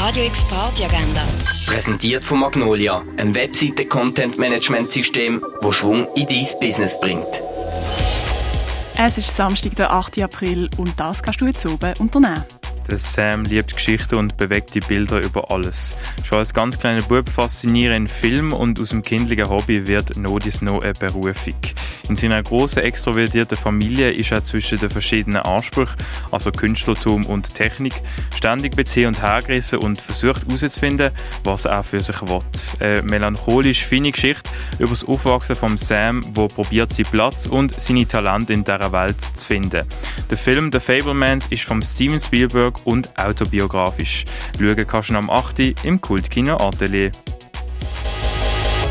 Radio X Party Agenda. Präsentiert von Magnolia, einem Webseite-Content-Management-System, wo Schwung in dein Business bringt. Es ist Samstag, der 8. April und das kannst du jetzt oben unternehmen. Der Sam liebt Geschichten und bewegte Bilder über alles. Schon als ganz kleiner Bub fasziniert ihn Film und aus dem kindlichen Hobby wird Nodis noch eine Berufung. In seiner großen extrovertierten Familie ist er zwischen den verschiedenen Ansprüchen, also Künstlertum und Technik, ständig beziehen und hergerissen und versucht herauszufinden, was er für sich will. Eine melancholisch feine Geschichte über das Aufwachsen von Sam, wo probiert seinen Platz und seine Talente in dieser Welt zu finden. Der Film The Fablemans ist von Steven Spielberg und autobiografisch. Schauen kannst du am 8. im Kultkino Atelier.